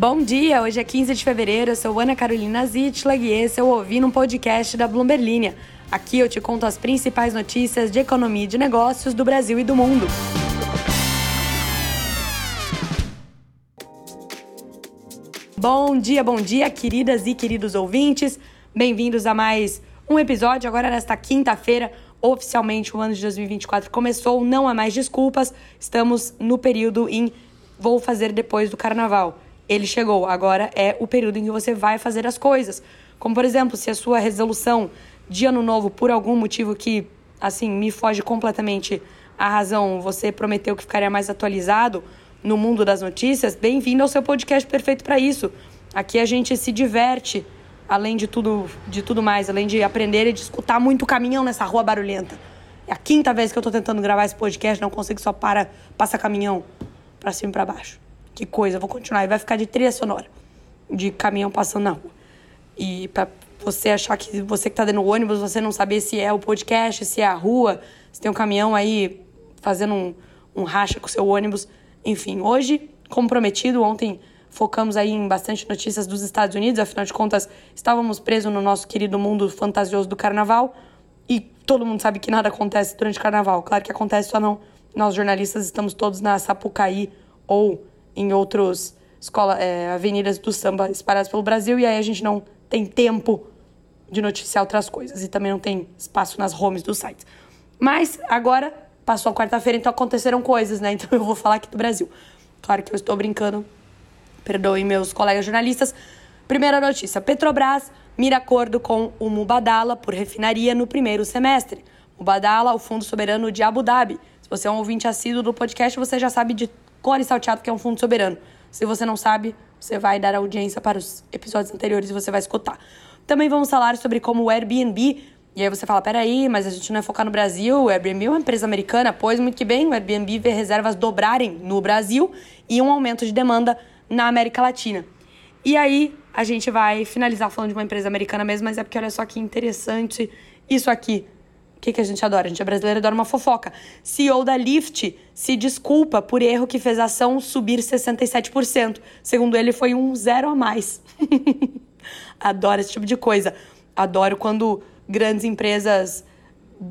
Bom dia, hoje é 15 de fevereiro, eu sou Ana Carolina Zitlag e esse é o Ouvindo um Podcast da Bloomberg Linha. Aqui eu te conto as principais notícias de economia e de negócios do Brasil e do mundo. Bom dia, bom dia, queridas e queridos ouvintes. Bem-vindos a mais um episódio. Agora, nesta quinta-feira, oficialmente o ano de 2024 começou. Não há mais desculpas. Estamos no período em vou fazer depois do carnaval ele chegou. Agora é o período em que você vai fazer as coisas. Como, por exemplo, se a sua resolução de ano novo, por algum motivo que, assim, me foge completamente a razão, você prometeu que ficaria mais atualizado no mundo das notícias, bem-vindo ao seu podcast perfeito para isso. Aqui a gente se diverte, além de tudo, de tudo mais, além de aprender e de escutar muito caminhão nessa rua barulhenta. É a quinta vez que eu tô tentando gravar esse podcast, não consigo só para, passa caminhão para cima e para baixo que coisa, vou continuar. E vai ficar de trilha sonora, de caminhão passando na rua. E para você achar que você que tá dentro do ônibus, você não saber se é o podcast, se é a rua, se tem um caminhão aí fazendo um, um racha com o seu ônibus. Enfim, hoje, como prometido, ontem focamos aí em bastante notícias dos Estados Unidos, afinal de contas, estávamos presos no nosso querido mundo fantasioso do carnaval e todo mundo sabe que nada acontece durante o carnaval. Claro que acontece, só não. Nós jornalistas estamos todos na Sapucaí ou em outras escola, é, avenidas do samba espalhadas pelo Brasil, e aí a gente não tem tempo de noticiar outras coisas e também não tem espaço nas homes dos sites. Mas agora passou a quarta-feira, então aconteceram coisas, né? Então eu vou falar aqui do Brasil. Claro que eu estou brincando, perdoem meus colegas jornalistas. Primeira notícia: Petrobras mira acordo com o Mubadala por refinaria no primeiro semestre. Mubadala, o Fundo Soberano de Abu Dhabi. Se você é um ouvinte assíduo do podcast, você já sabe de Core Salteado, que é um fundo soberano. Se você não sabe, você vai dar audiência para os episódios anteriores e você vai escutar. Também vamos falar sobre como o Airbnb. E aí você fala, peraí, mas a gente não é focar no Brasil, o Airbnb é uma empresa americana. Pois muito que bem, o Airbnb vê reservas dobrarem no Brasil e um aumento de demanda na América Latina. E aí a gente vai finalizar falando de uma empresa americana mesmo, mas é porque olha só que interessante isso aqui. O que, que a gente adora? A gente é brasileiro adora uma fofoca. CEO da Lyft se desculpa por erro que fez a ação subir 67%. Segundo ele, foi um zero a mais. Adoro esse tipo de coisa. Adoro quando grandes empresas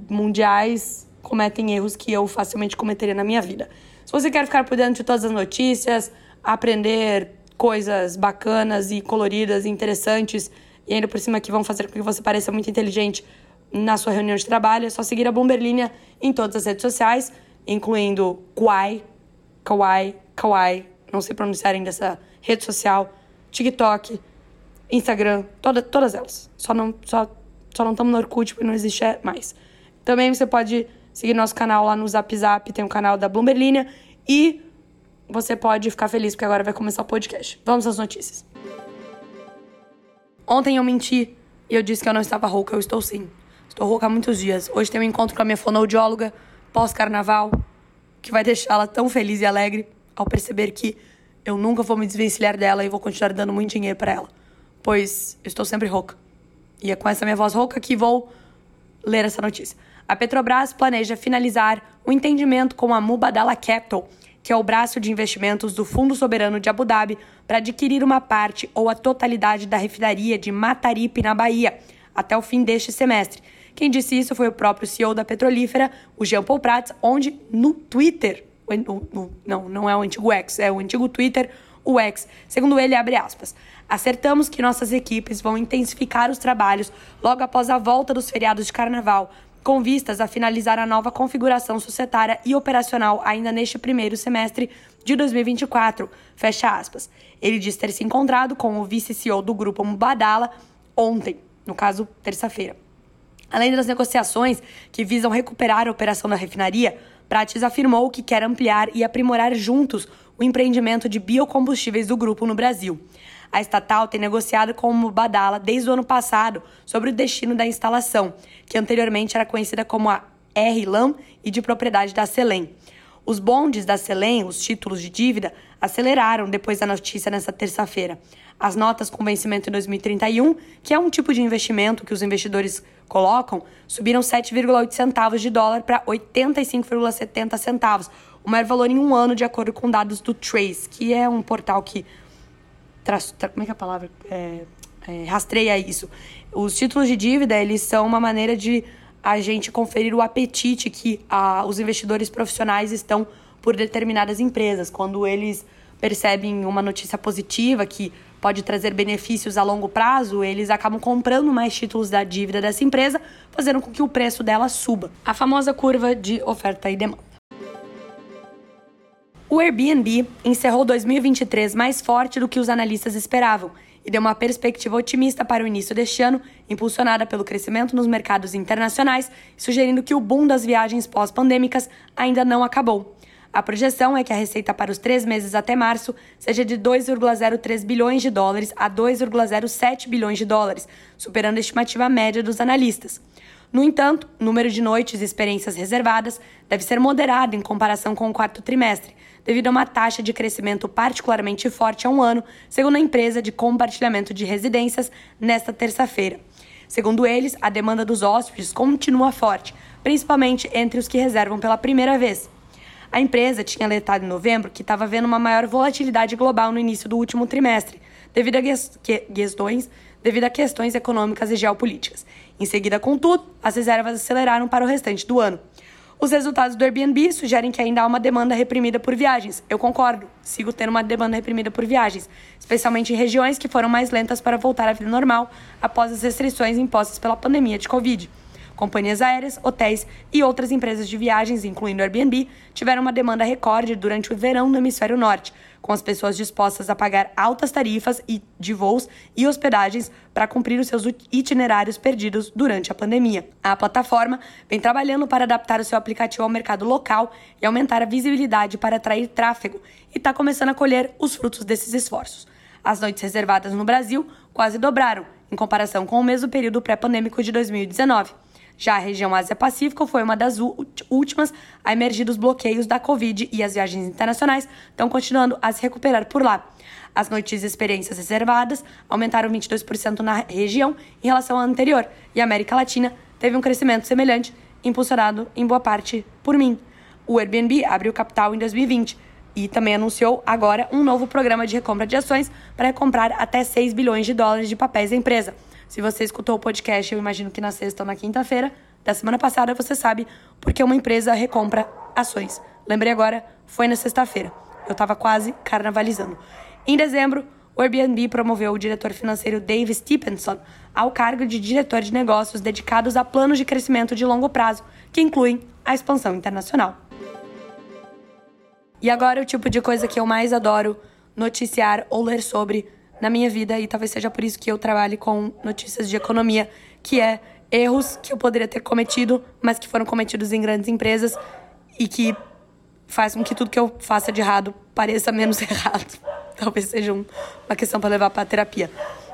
mundiais cometem erros que eu facilmente cometeria na minha vida. Se você quer ficar por dentro de todas as notícias, aprender coisas bacanas e coloridas e interessantes, e ainda por cima que vão fazer com que você pareça muito inteligente, na sua reunião de trabalho, é só seguir a Bloomberg em todas as redes sociais, incluindo Kwai, Kawaii, Kawaii, não sei pronunciar ainda essa rede social, TikTok, Instagram, toda, todas elas. Só não só, só não estamos no Orkut porque não existe mais. Também você pode seguir nosso canal lá no Zap Zap, tem o um canal da Bloomberg e você pode ficar feliz porque agora vai começar o podcast. Vamos às notícias. Ontem eu menti e eu disse que eu não estava rouca, eu estou sim. Estou rouca há muitos dias. Hoje tenho um encontro com a minha fonoaudióloga pós-carnaval, que vai deixá-la tão feliz e alegre ao perceber que eu nunca vou me desvencilhar dela e vou continuar dando muito dinheiro para ela, pois eu estou sempre rouca. E é com essa minha voz rouca que vou ler essa notícia. A Petrobras planeja finalizar o entendimento com a Mubadala Capital, que é o braço de investimentos do Fundo Soberano de Abu Dhabi, para adquirir uma parte ou a totalidade da refinaria de Mataripe, na Bahia, até o fim deste semestre. Quem disse isso foi o próprio CEO da petrolífera, o Jean Paul Prats, onde no Twitter, não, não é o antigo X, é o antigo Twitter, o X, segundo ele, abre aspas, acertamos que nossas equipes vão intensificar os trabalhos logo após a volta dos feriados de carnaval, com vistas a finalizar a nova configuração societária e operacional ainda neste primeiro semestre de 2024. Fecha aspas. Ele diz ter se encontrado com o vice-CEO do grupo Mubadala ontem, no caso, terça-feira. Além das negociações que visam recuperar a operação da refinaria, Prates afirmou que quer ampliar e aprimorar juntos o empreendimento de biocombustíveis do grupo no Brasil. A estatal tem negociado com o Badala desde o ano passado sobre o destino da instalação, que anteriormente era conhecida como a R-LAM e de propriedade da Selem. Os bondes da Selem, os títulos de dívida, aceleraram depois da notícia nesta terça-feira. As notas com vencimento em 2031, que é um tipo de investimento que os investidores colocam, subiram 7,8 centavos de dólar para 85,70 centavos, o maior valor em um ano, de acordo com dados do Trace, que é um portal que tra, como é que é a palavra? É, é, rastreia isso. Os títulos de dívida, eles são uma maneira de a gente conferir o apetite que a, os investidores profissionais estão por determinadas empresas. Quando eles percebem uma notícia positiva que pode trazer benefícios a longo prazo, eles acabam comprando mais títulos da dívida dessa empresa, fazendo com que o preço dela suba. A famosa curva de oferta e demanda. O Airbnb encerrou 2023 mais forte do que os analistas esperavam e deu uma perspectiva otimista para o início deste ano, impulsionada pelo crescimento nos mercados internacionais, sugerindo que o boom das viagens pós-pandêmicas ainda não acabou. A projeção é que a receita para os três meses até março seja de 2,03 bilhões de dólares a 2,07 bilhões de dólares, superando a estimativa média dos analistas. No entanto, o número de noites e experiências reservadas deve ser moderado em comparação com o quarto trimestre, devido a uma taxa de crescimento particularmente forte há um ano, segundo a empresa de compartilhamento de residências nesta terça-feira. Segundo eles, a demanda dos hóspedes continua forte, principalmente entre os que reservam pela primeira vez. A empresa tinha alertado em novembro que estava vendo uma maior volatilidade global no início do último trimestre, devido a questões, devido a questões econômicas e geopolíticas. Em seguida, contudo, as reservas aceleraram para o restante do ano. Os resultados do Airbnb sugerem que ainda há uma demanda reprimida por viagens. Eu concordo, sigo tendo uma demanda reprimida por viagens, especialmente em regiões que foram mais lentas para voltar à vida normal após as restrições impostas pela pandemia de Covid. Companhias aéreas, hotéis e outras empresas de viagens, incluindo Airbnb, tiveram uma demanda recorde durante o verão no hemisfério norte, com as pessoas dispostas a pagar altas tarifas de voos e hospedagens para cumprir os seus itinerários perdidos durante a pandemia. A plataforma vem trabalhando para adaptar o seu aplicativo ao mercado local e aumentar a visibilidade para atrair tráfego, e está começando a colher os frutos desses esforços. As noites reservadas no Brasil quase dobraram, em comparação com o mesmo período pré-pandêmico de 2019. Já a região Ásia-Pacífico foi uma das últimas a emergir dos bloqueios da Covid e as viagens internacionais estão continuando a se recuperar por lá. As noites e experiências reservadas aumentaram 22% na região em relação ao anterior, e a América Latina teve um crescimento semelhante, impulsionado em boa parte por mim. O Airbnb abriu capital em 2020 e também anunciou agora um novo programa de recompra de ações para recomprar até 6 bilhões de dólares de papéis da empresa. Se você escutou o podcast, eu imagino que na sexta ou na quinta-feira da semana passada, você sabe porque uma empresa recompra ações. Lembrei agora, foi na sexta-feira. Eu estava quase carnavalizando. Em dezembro, o Airbnb promoveu o diretor financeiro Dave Stephenson ao cargo de diretor de negócios dedicados a planos de crescimento de longo prazo, que incluem a expansão internacional. E agora o tipo de coisa que eu mais adoro noticiar ou ler sobre na minha vida e talvez seja por isso que eu trabalhe com notícias de economia, que é erros que eu poderia ter cometido, mas que foram cometidos em grandes empresas e que faz com que tudo que eu faça de errado pareça menos errado. Talvez seja uma questão para levar para terapia.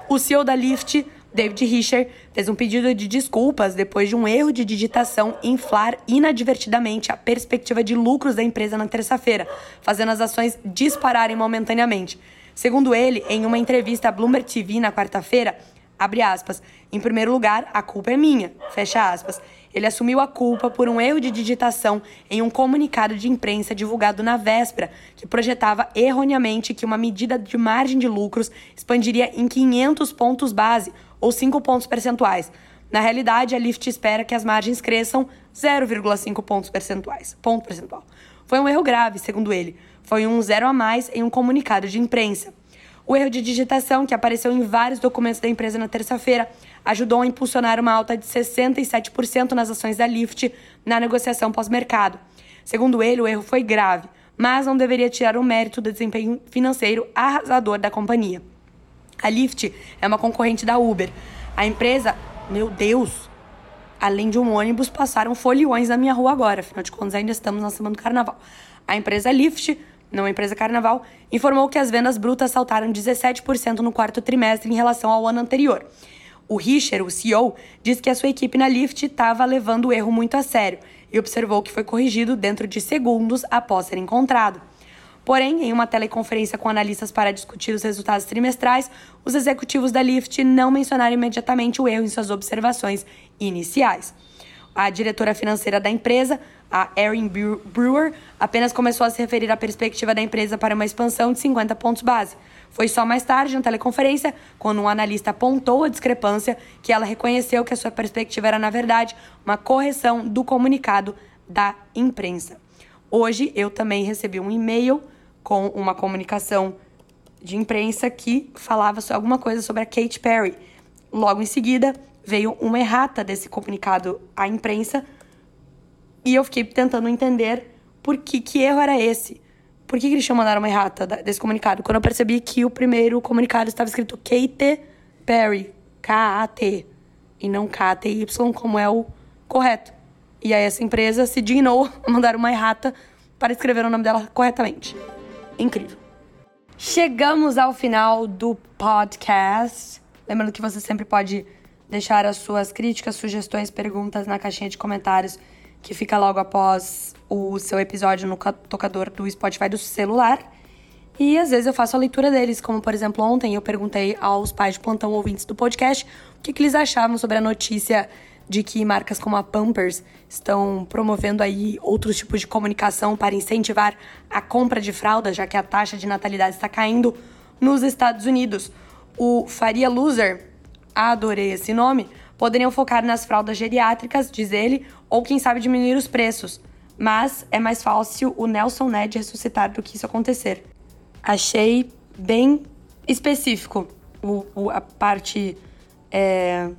O CEO da Lyft, David Rischer, fez um pedido de desculpas depois de um erro de digitação inflar inadvertidamente a perspectiva de lucros da empresa na terça-feira, fazendo as ações dispararem momentaneamente. Segundo ele, em uma entrevista à Bloomberg TV na quarta-feira, abre aspas, em primeiro lugar, a culpa é minha, fecha aspas. Ele assumiu a culpa por um erro de digitação em um comunicado de imprensa divulgado na véspera, que projetava erroneamente que uma medida de margem de lucros expandiria em 500 pontos base, ou 5 pontos percentuais. Na realidade, a Lyft espera que as margens cresçam 0,5 pontos percentuais. Ponto percentual. Foi um erro grave, segundo ele. Foi um zero a mais em um comunicado de imprensa. O erro de digitação, que apareceu em vários documentos da empresa na terça-feira, ajudou a impulsionar uma alta de 67% nas ações da Lyft na negociação pós-mercado. Segundo ele, o erro foi grave, mas não deveria tirar o mérito do desempenho financeiro arrasador da companhia. A Lyft é uma concorrente da Uber. A empresa, meu Deus, além de um ônibus, passaram foliões na minha rua agora. Afinal de contas, ainda estamos na semana do carnaval. A empresa Lyft não empresa Carnaval, informou que as vendas brutas saltaram 17% no quarto trimestre em relação ao ano anterior. O Richer, o CEO, disse que a sua equipe na Lyft estava levando o erro muito a sério e observou que foi corrigido dentro de segundos após ser encontrado. Porém, em uma teleconferência com analistas para discutir os resultados trimestrais, os executivos da Lyft não mencionaram imediatamente o erro em suas observações iniciais. A diretora financeira da empresa, a Erin Brewer, apenas começou a se referir à perspectiva da empresa para uma expansão de 50 pontos base. Foi só mais tarde, na teleconferência, quando um analista apontou a discrepância, que ela reconheceu que a sua perspectiva era, na verdade, uma correção do comunicado da imprensa. Hoje eu também recebi um e-mail com uma comunicação de imprensa que falava alguma coisa sobre a Kate Perry. Logo em seguida, veio uma errata desse comunicado à imprensa e eu fiquei tentando entender por que, que erro era esse. Por que, que eles tinham mandado uma errata desse comunicado? Quando eu percebi que o primeiro comunicado estava escrito Kate Perry, K-A-T, e não K-T-Y, como é o correto. E aí essa empresa se dignou a mandar uma errata para escrever o nome dela corretamente. Incrível. Chegamos ao final do podcast. Lembrando que você sempre pode deixar as suas críticas, sugestões, perguntas na caixinha de comentários que fica logo após o seu episódio no tocador do Spotify do celular. E às vezes eu faço a leitura deles, como por exemplo ontem eu perguntei aos pais de plantão ouvintes do podcast o que, que eles achavam sobre a notícia de que marcas como a Pampers estão promovendo aí outros tipos de comunicação para incentivar a compra de fraldas, já que a taxa de natalidade está caindo nos Estados Unidos. O Faria Loser, adorei esse nome, poderiam focar nas fraldas geriátricas, diz ele, ou quem sabe diminuir os preços. Mas é mais fácil o Nelson Ned ressuscitar do que isso acontecer. Achei bem específico o, o a parte é,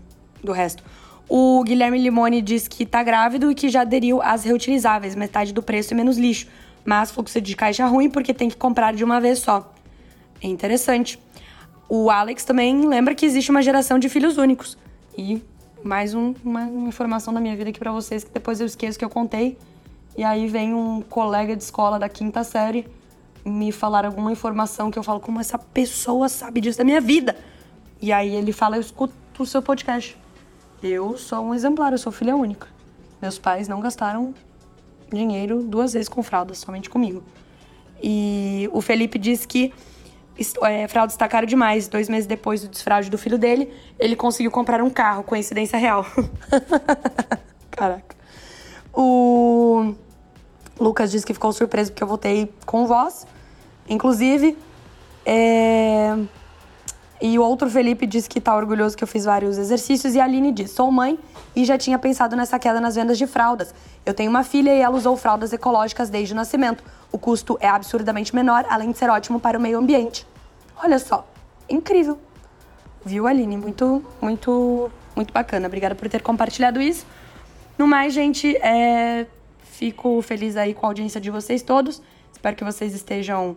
do resto. O Guilherme Limone diz que tá grávido e que já aderiu às reutilizáveis, metade do preço e menos lixo. Mas fluxo de caixa ruim porque tem que comprar de uma vez só. É interessante. O Alex também lembra que existe uma geração de filhos únicos. E mais um, uma, uma, informação da minha vida aqui para vocês que depois eu esqueço que eu contei. E aí vem um colega de escola da quinta série me falar alguma informação que eu falo, como essa pessoa sabe disso da minha vida? E aí ele fala, eu escuto o seu podcast. Eu sou um exemplar, eu sou filha única. Meus pais não gastaram dinheiro duas vezes com fraldas, somente comigo. E o Felipe disse que é, fralda está caro demais. Dois meses depois do desfraude do filho dele, ele conseguiu comprar um carro, coincidência real. Caraca. O Lucas disse que ficou surpreso porque eu voltei com voz. Inclusive, é... E o outro Felipe disse que tá orgulhoso que eu fiz vários exercícios. E a Aline disse: sou mãe e já tinha pensado nessa queda nas vendas de fraldas. Eu tenho uma filha e ela usou fraldas ecológicas desde o nascimento. O custo é absurdamente menor, além de ser ótimo para o meio ambiente. Olha só, incrível. Viu, Aline? Muito, muito, muito bacana. Obrigada por ter compartilhado isso. No mais, gente, é... fico feliz aí com a audiência de vocês todos. Espero que vocês estejam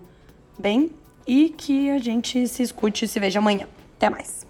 bem e que a gente se escute e se veja amanhã. Até mais.